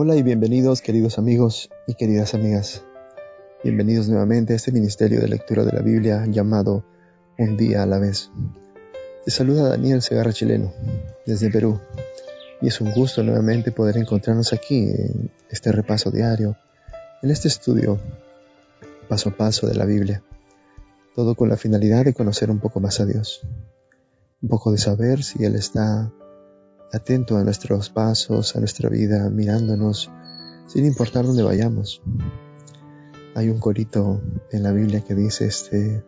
Hola y bienvenidos queridos amigos y queridas amigas. Bienvenidos nuevamente a este ministerio de lectura de la Biblia llamado Un día a la vez. Te saluda Daniel Segarra Chileno desde Perú y es un gusto nuevamente poder encontrarnos aquí en este repaso diario, en este estudio paso a paso de la Biblia, todo con la finalidad de conocer un poco más a Dios, un poco de saber si Él está atento a nuestros pasos, a nuestra vida, mirándonos, sin importar dónde vayamos. Hay un corito en la Biblia que dice, este,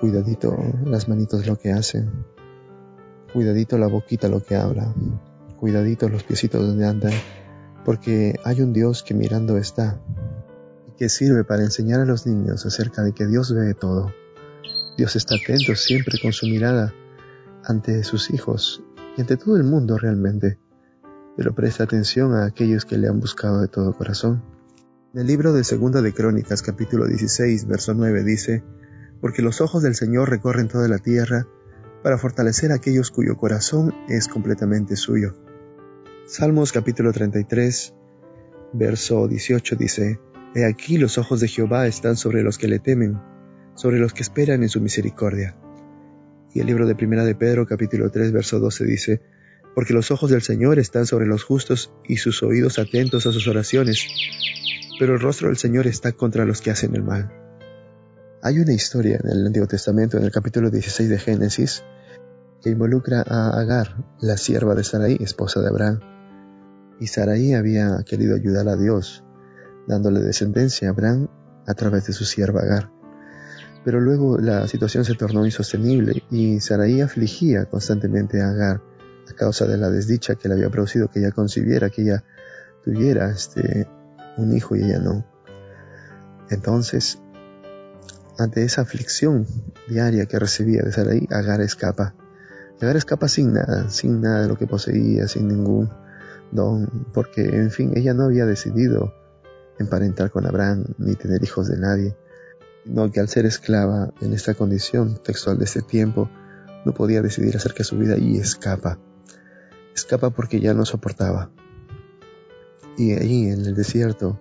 cuidadito las manitos lo que hacen, cuidadito la boquita lo que habla, cuidadito los piecitos donde andan, porque hay un Dios que mirando está y que sirve para enseñar a los niños acerca de que Dios ve todo. Dios está atento siempre con su mirada ante sus hijos ante todo el mundo realmente, pero presta atención a aquellos que le han buscado de todo corazón. En el libro de Segunda de Crónicas capítulo 16 verso 9 dice, Porque los ojos del Señor recorren toda la tierra para fortalecer a aquellos cuyo corazón es completamente suyo. Salmos capítulo 33 verso 18 dice, He aquí los ojos de Jehová están sobre los que le temen, sobre los que esperan en su misericordia y el libro de Primera de Pedro capítulo 3 verso 12 dice, Porque los ojos del Señor están sobre los justos y sus oídos atentos a sus oraciones, pero el rostro del Señor está contra los que hacen el mal. Hay una historia en el Antiguo Testamento, en el capítulo 16 de Génesis, que involucra a Agar, la sierva de Sarai, esposa de Abraham. Y Sarai había querido ayudar a Dios, dándole descendencia a Abraham a través de su sierva Agar. Pero luego la situación se tornó insostenible y Saraí afligía constantemente a Agar a causa de la desdicha que le había producido que ella concibiera, que ella tuviera este, un hijo y ella no. Entonces, ante esa aflicción diaria que recibía de Saraí, Agar escapa. Agar escapa sin nada, sin nada de lo que poseía, sin ningún don, porque en fin, ella no había decidido emparentar con Abraham ni tener hijos de nadie no que al ser esclava en esta condición textual de este tiempo, no podía decidir acerca de su vida y escapa. Escapa porque ya no soportaba. Y allí en el desierto,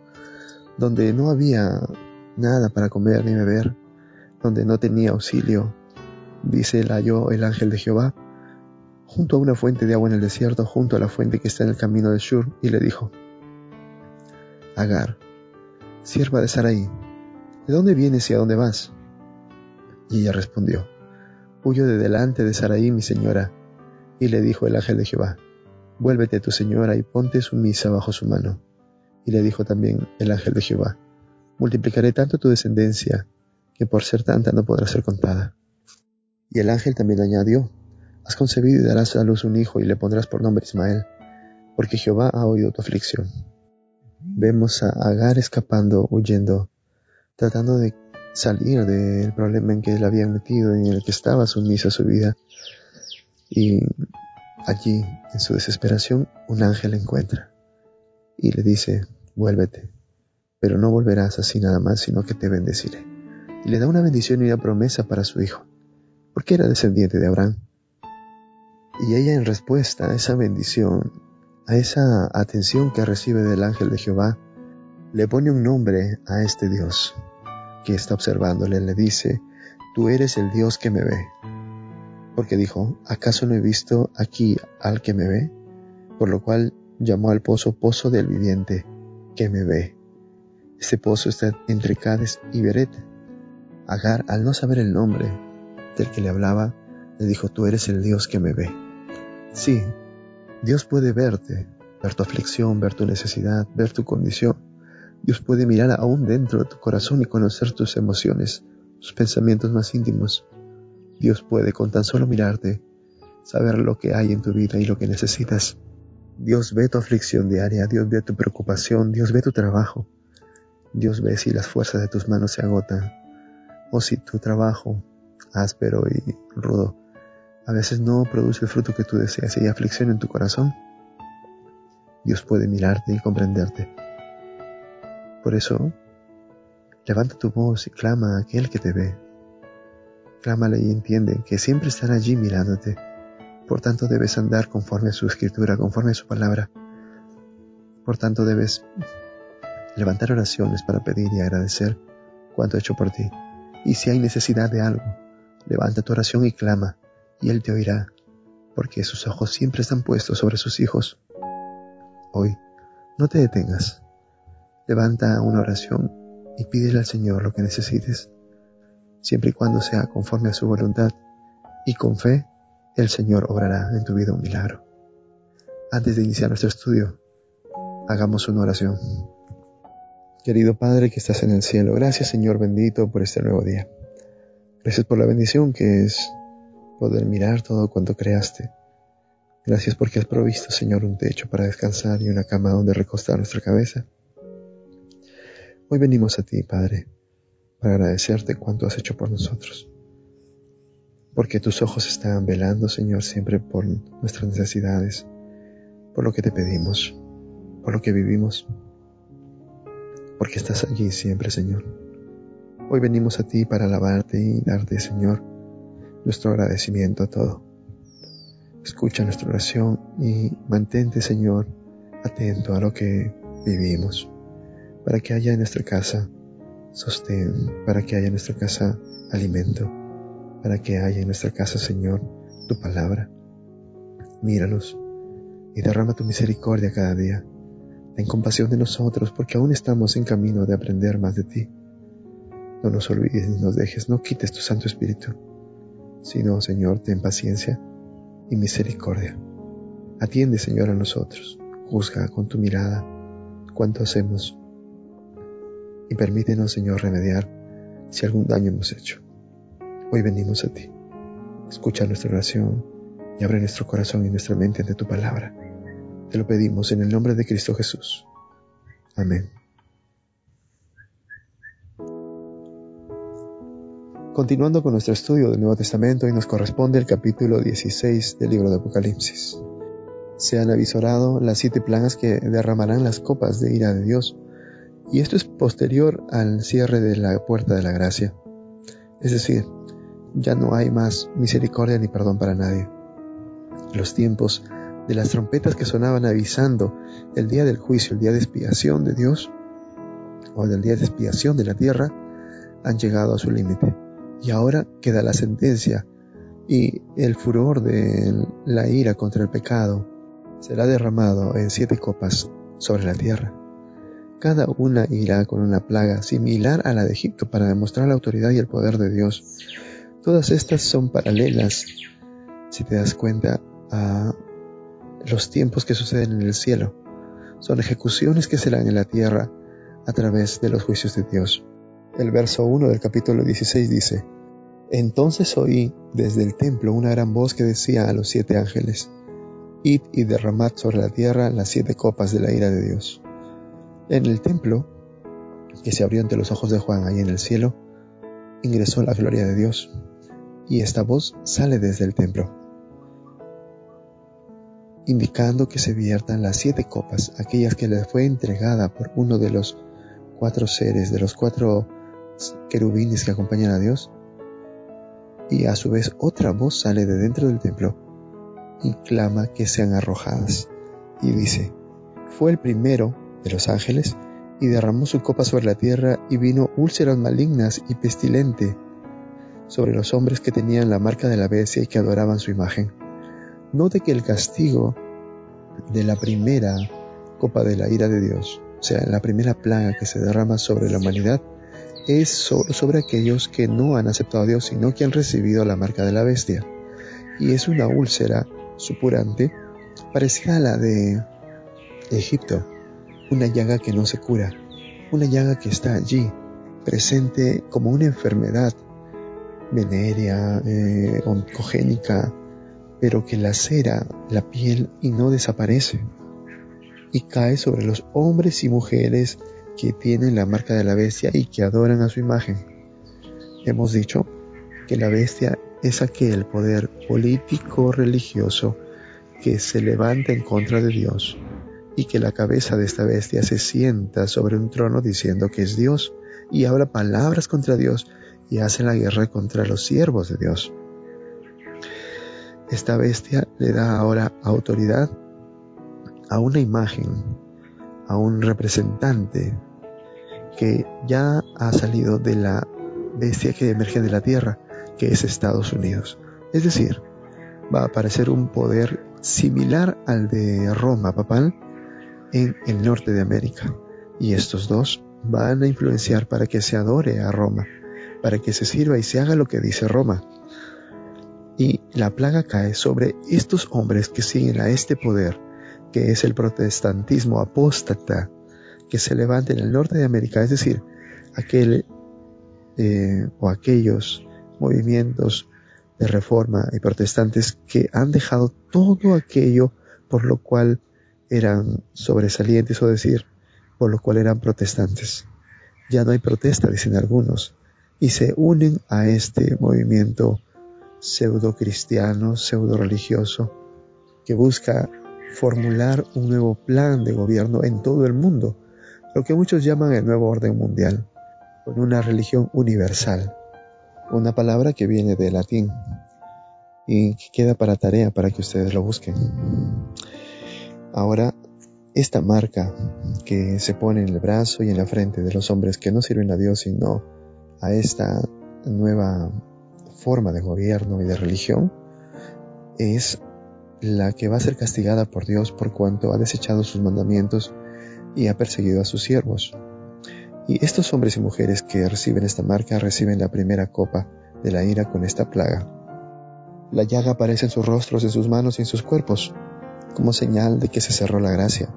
donde no había nada para comer ni beber, donde no tenía auxilio, dice el halló el ángel de Jehová, junto a una fuente de agua en el desierto, junto a la fuente que está en el camino de Shur, y le dijo, Agar, sierva de Sarai, ¿De dónde vienes y a dónde vas? Y ella respondió, Huyo de delante de Saraí, mi señora. Y le dijo el ángel de Jehová, Vuélvete tu señora y ponte sumisa bajo su mano. Y le dijo también el ángel de Jehová, Multiplicaré tanto tu descendencia, que por ser tanta no podrá ser contada. Y el ángel también añadió, Has concebido y darás a luz un hijo y le pondrás por nombre Ismael, porque Jehová ha oído tu aflicción. Vemos a Agar escapando, huyendo tratando de salir del problema en que él había metido, en el que estaba sumisa su vida. Y allí, en su desesperación, un ángel la encuentra y le dice, vuélvete, pero no volverás así nada más, sino que te bendeciré. Y le da una bendición y una promesa para su hijo, porque era descendiente de Abraham. Y ella en respuesta a esa bendición, a esa atención que recibe del ángel de Jehová, le pone un nombre a este Dios que está observándole. Le dice, tú eres el Dios que me ve. Porque dijo, ¿acaso no he visto aquí al que me ve? Por lo cual llamó al pozo Pozo del Viviente, que me ve. Este pozo está entre Cades y Beret. Agar, al no saber el nombre del que le hablaba, le dijo, tú eres el Dios que me ve. Sí, Dios puede verte, ver tu aflicción, ver tu necesidad, ver tu condición, Dios puede mirar aún dentro de tu corazón y conocer tus emociones, tus pensamientos más íntimos. Dios puede con tan solo mirarte saber lo que hay en tu vida y lo que necesitas. Dios ve tu aflicción diaria, Dios ve tu preocupación, Dios ve tu trabajo. Dios ve si las fuerzas de tus manos se agotan o si tu trabajo áspero y rudo a veces no produce el fruto que tú deseas y hay aflicción en tu corazón. Dios puede mirarte y comprenderte. Por eso, levanta tu voz y clama a aquel que te ve. Clámale y entiende que siempre estará allí mirándote. Por tanto, debes andar conforme a su escritura, conforme a su palabra. Por tanto, debes levantar oraciones para pedir y agradecer cuanto he hecho por ti. Y si hay necesidad de algo, levanta tu oración y clama, y Él te oirá, porque sus ojos siempre están puestos sobre sus hijos. Hoy, no te detengas. Levanta una oración y pídele al Señor lo que necesites, siempre y cuando sea conforme a su voluntad, y con fe, el Señor obrará en tu vida un milagro. Antes de iniciar nuestro estudio, hagamos una oración. Querido Padre que estás en el cielo, gracias Señor bendito por este nuevo día. Gracias por la bendición que es poder mirar todo cuanto creaste. Gracias porque has provisto, Señor, un techo para descansar y una cama donde recostar nuestra cabeza. Hoy venimos a ti, Padre, para agradecerte cuanto has hecho por nosotros. Porque tus ojos están velando, Señor, siempre por nuestras necesidades, por lo que te pedimos, por lo que vivimos porque estás allí siempre, Señor. Hoy venimos a ti para alabarte y darte, Señor, nuestro agradecimiento a todo. Escucha nuestra oración y mantente, Señor, atento a lo que vivimos, para que haya en nuestra casa sostén, para que haya en nuestra casa alimento, para que haya en nuestra casa, Señor, tu palabra. Míranos y derrama tu misericordia cada día Ten compasión de nosotros porque aún estamos en camino de aprender más de ti. No nos olvides ni nos dejes, no quites tu Santo Espíritu, sino, Señor, ten paciencia y misericordia. Atiende, Señor, a nosotros. Juzga con tu mirada cuánto hacemos y permítenos, Señor, remediar si algún daño hemos hecho. Hoy venimos a ti. Escucha nuestra oración y abre nuestro corazón y nuestra mente ante tu palabra. Te lo pedimos en el nombre de Cristo Jesús. Amén. Continuando con nuestro estudio del Nuevo Testamento y nos corresponde el capítulo 16 del libro de Apocalipsis. Se han avisorado las siete plagas que derramarán las copas de ira de Dios, y esto es posterior al cierre de la puerta de la gracia. Es decir, ya no hay más misericordia ni perdón para nadie. Los tiempos de las trompetas que sonaban avisando el día del juicio, el día de expiación de Dios, o del día de expiación de la tierra, han llegado a su límite. Y ahora queda la sentencia y el furor de la ira contra el pecado será derramado en siete copas sobre la tierra. Cada una irá con una plaga similar a la de Egipto para demostrar la autoridad y el poder de Dios. Todas estas son paralelas, si te das cuenta, a los tiempos que suceden en el cielo son ejecuciones que serán en la tierra a través de los juicios de Dios. El verso 1 del capítulo 16 dice, Entonces oí desde el templo una gran voz que decía a los siete ángeles, Id y derramad sobre la tierra las siete copas de la ira de Dios. En el templo, que se abrió ante los ojos de Juan ahí en el cielo, ingresó la gloria de Dios, y esta voz sale desde el templo indicando que se viertan las siete copas, aquellas que le fue entregada por uno de los cuatro seres, de los cuatro querubines que acompañan a Dios. Y a su vez otra voz sale de dentro del templo y clama que sean arrojadas. Y dice, fue el primero de los ángeles y derramó su copa sobre la tierra y vino úlceras malignas y pestilente sobre los hombres que tenían la marca de la bestia y que adoraban su imagen. Note que el castigo de la primera copa de la ira de Dios, o sea, la primera plaga que se derrama sobre la humanidad, es sobre aquellos que no han aceptado a Dios, sino que han recibido la marca de la bestia. Y es una úlcera supurante parecida a la de Egipto, una llaga que no se cura, una llaga que está allí, presente como una enfermedad venérea, eh, oncogénica, pero que lacera la piel y no desaparece, y cae sobre los hombres y mujeres que tienen la marca de la bestia y que adoran a su imagen. Hemos dicho que la bestia es aquel poder político religioso que se levanta en contra de Dios y que la cabeza de esta bestia se sienta sobre un trono diciendo que es Dios y habla palabras contra Dios y hace la guerra contra los siervos de Dios. Esta bestia le da ahora autoridad a una imagen, a un representante que ya ha salido de la bestia que emerge de la tierra, que es Estados Unidos. Es decir, va a aparecer un poder similar al de Roma papal en el norte de América. Y estos dos van a influenciar para que se adore a Roma, para que se sirva y se haga lo que dice Roma. Y la plaga cae sobre estos hombres que siguen a este poder, que es el protestantismo apóstata, que se levanta en el norte de América, es decir, aquel eh, o aquellos movimientos de reforma y protestantes que han dejado todo aquello por lo cual eran sobresalientes o decir, por lo cual eran protestantes. Ya no hay protesta, dicen algunos, y se unen a este movimiento pseudo cristiano, pseudo religioso, que busca formular un nuevo plan de gobierno en todo el mundo, lo que muchos llaman el nuevo orden mundial, con una religión universal, una palabra que viene del latín y que queda para tarea para que ustedes lo busquen. Ahora, esta marca que se pone en el brazo y en la frente de los hombres que no sirven a Dios sino a esta nueva forma de gobierno y de religión es la que va a ser castigada por Dios por cuanto ha desechado sus mandamientos y ha perseguido a sus siervos. Y estos hombres y mujeres que reciben esta marca reciben la primera copa de la ira con esta plaga. La llaga aparece en sus rostros, en sus manos y en sus cuerpos, como señal de que se cerró la gracia.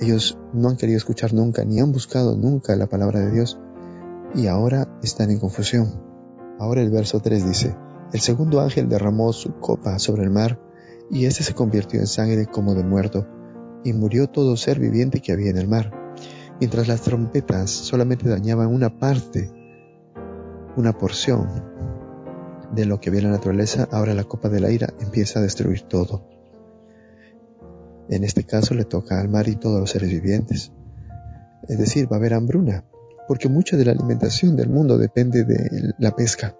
Ellos no han querido escuchar nunca, ni han buscado nunca la palabra de Dios, y ahora están en confusión. Ahora el verso 3 dice, el segundo ángel derramó su copa sobre el mar, y éste se convirtió en sangre como de muerto, y murió todo ser viviente que había en el mar. Mientras las trompetas solamente dañaban una parte, una porción de lo que había en la naturaleza, ahora la copa de la ira empieza a destruir todo. En este caso le toca al mar y todos los seres vivientes. Es decir, va a haber hambruna, porque mucha de la alimentación del mundo depende de la pesca,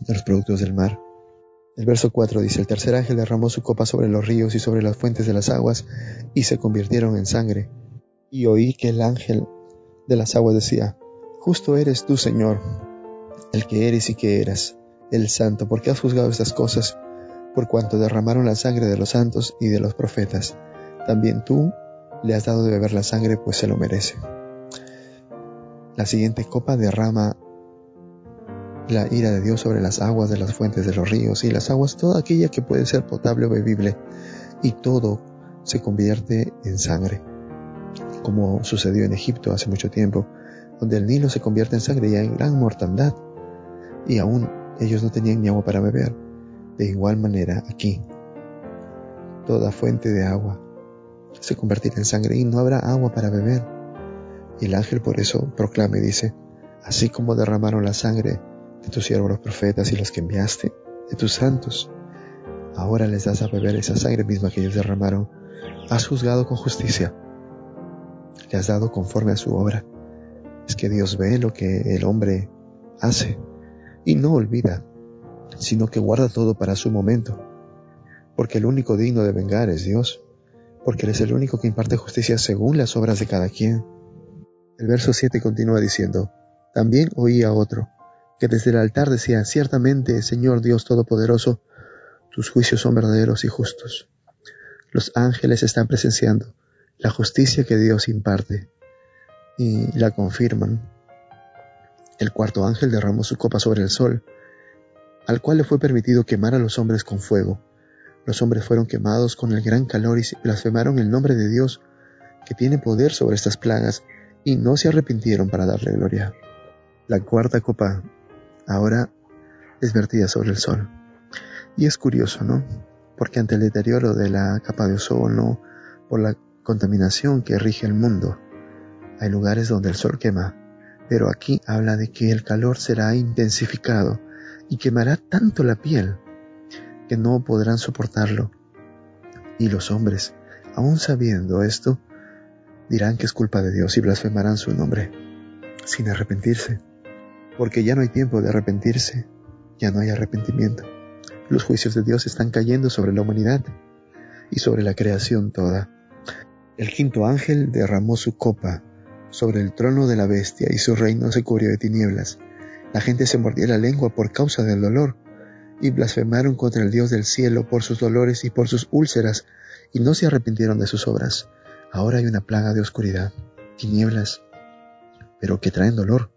de los productos del mar. El verso 4 dice, el tercer ángel derramó su copa sobre los ríos y sobre las fuentes de las aguas, y se convirtieron en sangre. Y oí que el ángel de las aguas decía, Justo eres tú, Señor, el que eres y que eras el santo, porque has juzgado estas cosas, por cuanto derramaron la sangre de los santos y de los profetas. También tú le has dado de beber la sangre, pues se lo merece. La siguiente copa derrama la ira de Dios sobre las aguas de las fuentes de los ríos y las aguas, toda aquella que puede ser potable o bebible, y todo se convierte en sangre, como sucedió en Egipto hace mucho tiempo, donde el Nilo se convierte en sangre y hay gran mortandad, y aún ellos no tenían ni agua para beber. De igual manera, aquí, toda fuente de agua se convertirá en sangre y no habrá agua para beber. Y el ángel por eso proclama y dice, así como derramaron la sangre de tus siervos los profetas y los que enviaste, de tus santos, ahora les das a beber esa sangre misma que ellos derramaron. Has juzgado con justicia, le has dado conforme a su obra. Es que Dios ve lo que el hombre hace y no olvida, sino que guarda todo para su momento, porque el único digno de vengar es Dios, porque Él es el único que imparte justicia según las obras de cada quien. El verso 7 continúa diciendo, también oí a otro, que desde el altar decía, ciertamente, Señor Dios Todopoderoso, tus juicios son verdaderos y justos. Los ángeles están presenciando la justicia que Dios imparte y la confirman el cuarto ángel derramó su copa sobre el sol, al cual le fue permitido quemar a los hombres con fuego. Los hombres fueron quemados con el gran calor y blasfemaron el nombre de Dios, que tiene poder sobre estas plagas, y no se arrepintieron para darle gloria. La cuarta copa ahora es vertida sobre el sol. Y es curioso, ¿no? Porque ante el deterioro de la capa de ozono, por la contaminación que rige el mundo, hay lugares donde el sol quema pero aquí habla de que el calor será intensificado y quemará tanto la piel que no podrán soportarlo. Y los hombres, aun sabiendo esto, dirán que es culpa de Dios y blasfemarán su nombre, sin arrepentirse, porque ya no hay tiempo de arrepentirse, ya no hay arrepentimiento. Los juicios de Dios están cayendo sobre la humanidad y sobre la creación toda. El quinto ángel derramó su copa sobre el trono de la bestia y su reino se cubrió de tinieblas. La gente se mordía la lengua por causa del dolor y blasfemaron contra el Dios del cielo por sus dolores y por sus úlceras y no se arrepintieron de sus obras. Ahora hay una plaga de oscuridad, tinieblas, pero que traen dolor.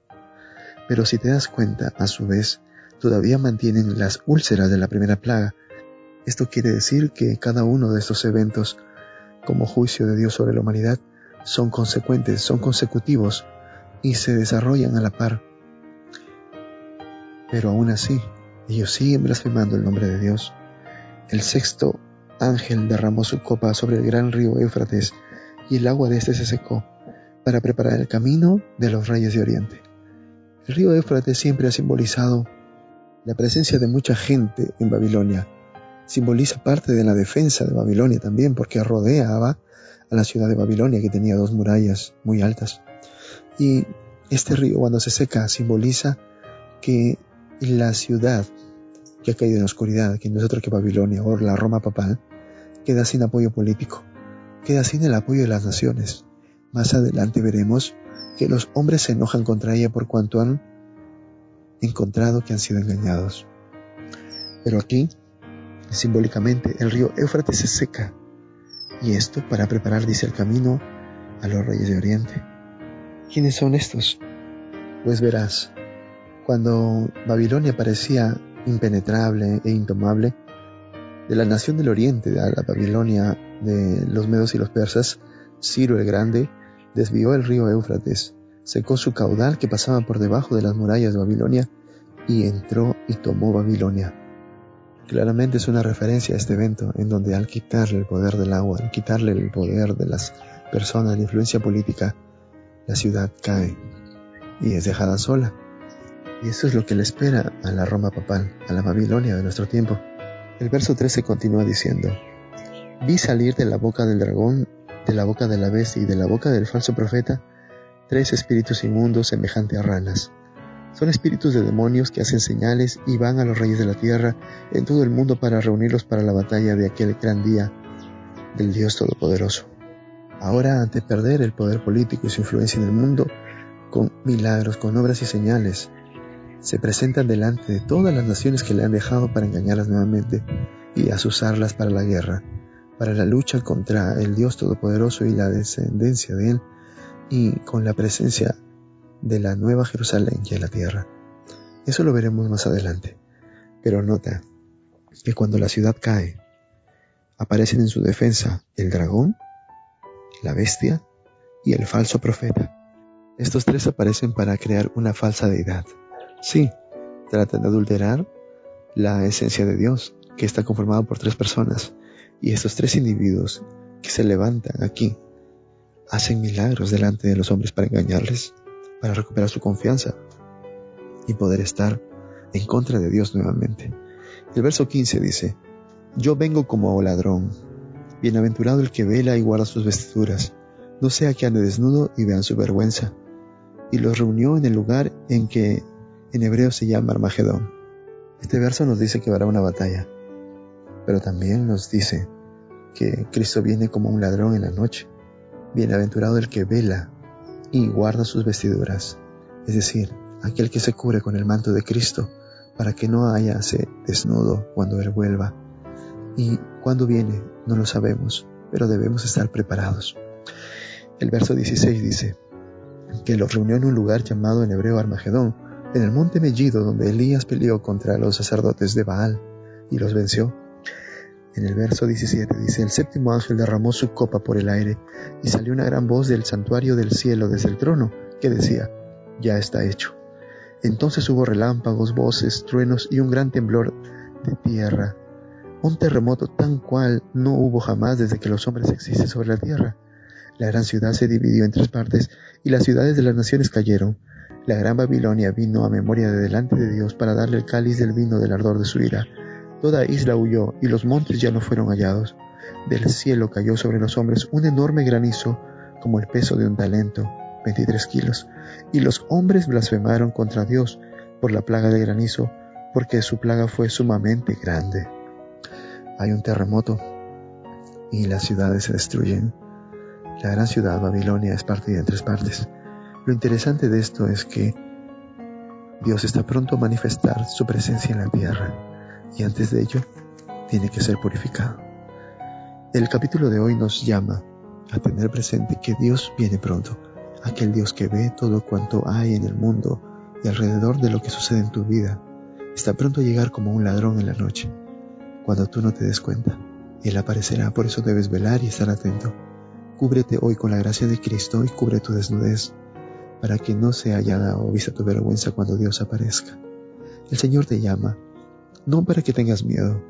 Pero si te das cuenta, a su vez, todavía mantienen las úlceras de la primera plaga. Esto quiere decir que cada uno de estos eventos como juicio de Dios sobre la humanidad son consecuentes, son consecutivos y se desarrollan a la par. Pero aún así, ellos siguen blasfemando el nombre de Dios. El sexto ángel derramó su copa sobre el gran río Éufrates y el agua de éste se secó para preparar el camino de los reyes de Oriente. El río Éufrates siempre ha simbolizado la presencia de mucha gente en Babilonia, simboliza parte de la defensa de Babilonia también, porque rodeaba a la ciudad de Babilonia, que tenía dos murallas muy altas. Y este río, cuando se seca, simboliza que la ciudad que ha caído en la oscuridad, que no es otra que Babilonia o la Roma papal, queda sin apoyo político, queda sin el apoyo de las naciones. Más adelante veremos que los hombres se enojan contra ella por cuanto han encontrado que han sido engañados. Pero aquí Simbólicamente, el río Éufrates se seca, y esto para preparar, dice, el camino a los reyes de Oriente. ¿Quiénes son estos? Pues verás, cuando Babilonia parecía impenetrable e intomable, de la nación del Oriente, de la Babilonia de los medos y los persas, Ciro el Grande desvió el río Éufrates, secó su caudal que pasaba por debajo de las murallas de Babilonia y entró y tomó Babilonia. Claramente es una referencia a este evento en donde al quitarle el poder del agua, al quitarle el poder de las personas, la influencia política, la ciudad cae y es dejada sola. Y eso es lo que le espera a la Roma papal, a la Babilonia de nuestro tiempo. El verso 13 continúa diciendo, Vi salir de la boca del dragón, de la boca de la bestia y de la boca del falso profeta tres espíritus inmundos semejantes a ranas son espíritus de demonios que hacen señales y van a los reyes de la tierra en todo el mundo para reunirlos para la batalla de aquel gran día del Dios Todopoderoso. Ahora, ante perder el poder político y su influencia en el mundo, con milagros, con obras y señales, se presentan delante de todas las naciones que le han dejado para engañarlas nuevamente y asusarlas para la guerra, para la lucha contra el Dios Todopoderoso y la descendencia de Él, y con la presencia de la Nueva Jerusalén y en la tierra. Eso lo veremos más adelante. Pero nota que cuando la ciudad cae, aparecen en su defensa el dragón, la bestia y el falso profeta. Estos tres aparecen para crear una falsa deidad. Sí, tratan de adulterar la esencia de Dios, que está conformado por tres personas. Y estos tres individuos que se levantan aquí hacen milagros delante de los hombres para engañarles para recuperar su confianza y poder estar en contra de Dios nuevamente. El verso 15 dice, Yo vengo como ladrón, bienaventurado el que vela y guarda sus vestiduras, no sea que ande desnudo y vean su vergüenza. Y los reunió en el lugar en que en hebreo se llama Armagedón. Este verso nos dice que habrá una batalla, pero también nos dice que Cristo viene como un ladrón en la noche. Bienaventurado el que vela y guarda sus vestiduras, es decir, aquel que se cubre con el manto de Cristo para que no haya se desnudo cuando Él vuelva. Y cuando viene, no lo sabemos, pero debemos estar preparados. El verso 16 dice que los reunió en un lugar llamado en hebreo Armagedón, en el monte Mellido donde Elías peleó contra los sacerdotes de Baal y los venció. En el verso 17 dice, el séptimo ángel derramó su copa por el aire y salió una gran voz del santuario del cielo desde el trono que decía, ya está hecho. Entonces hubo relámpagos, voces, truenos y un gran temblor de tierra, un terremoto tan cual no hubo jamás desde que los hombres existen sobre la tierra. La gran ciudad se dividió en tres partes y las ciudades de las naciones cayeron. La gran Babilonia vino a memoria de delante de Dios para darle el cáliz del vino del ardor de su ira Toda isla huyó y los montes ya no fueron hallados. Del cielo cayó sobre los hombres un enorme granizo como el peso de un talento, 23 kilos, y los hombres blasfemaron contra Dios por la plaga de granizo, porque su plaga fue sumamente grande. Hay un terremoto y las ciudades se destruyen. la gran ciudad Babilonia es partida en tres partes. Lo interesante de esto es que Dios está pronto a manifestar su presencia en la tierra y antes de ello tiene que ser purificado. El capítulo de hoy nos llama a tener presente que Dios viene pronto, aquel Dios que ve todo cuanto hay en el mundo y alrededor de lo que sucede en tu vida, está pronto a llegar como un ladrón en la noche, cuando tú no te des cuenta. Él aparecerá, por eso debes velar y estar atento. Cúbrete hoy con la gracia de Cristo y cubre tu desnudez, para que no se haya o vista tu vergüenza cuando Dios aparezca. El Señor te llama, no para que tengas miedo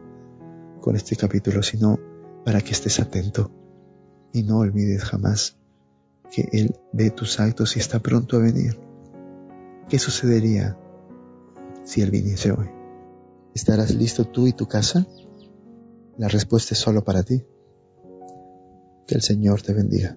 con este capítulo, sino para que estés atento y no olvides jamás que Él ve tus actos y está pronto a venir. ¿Qué sucedería si Él viniese hoy? ¿Estarás listo tú y tu casa? La respuesta es solo para ti. Que el Señor te bendiga.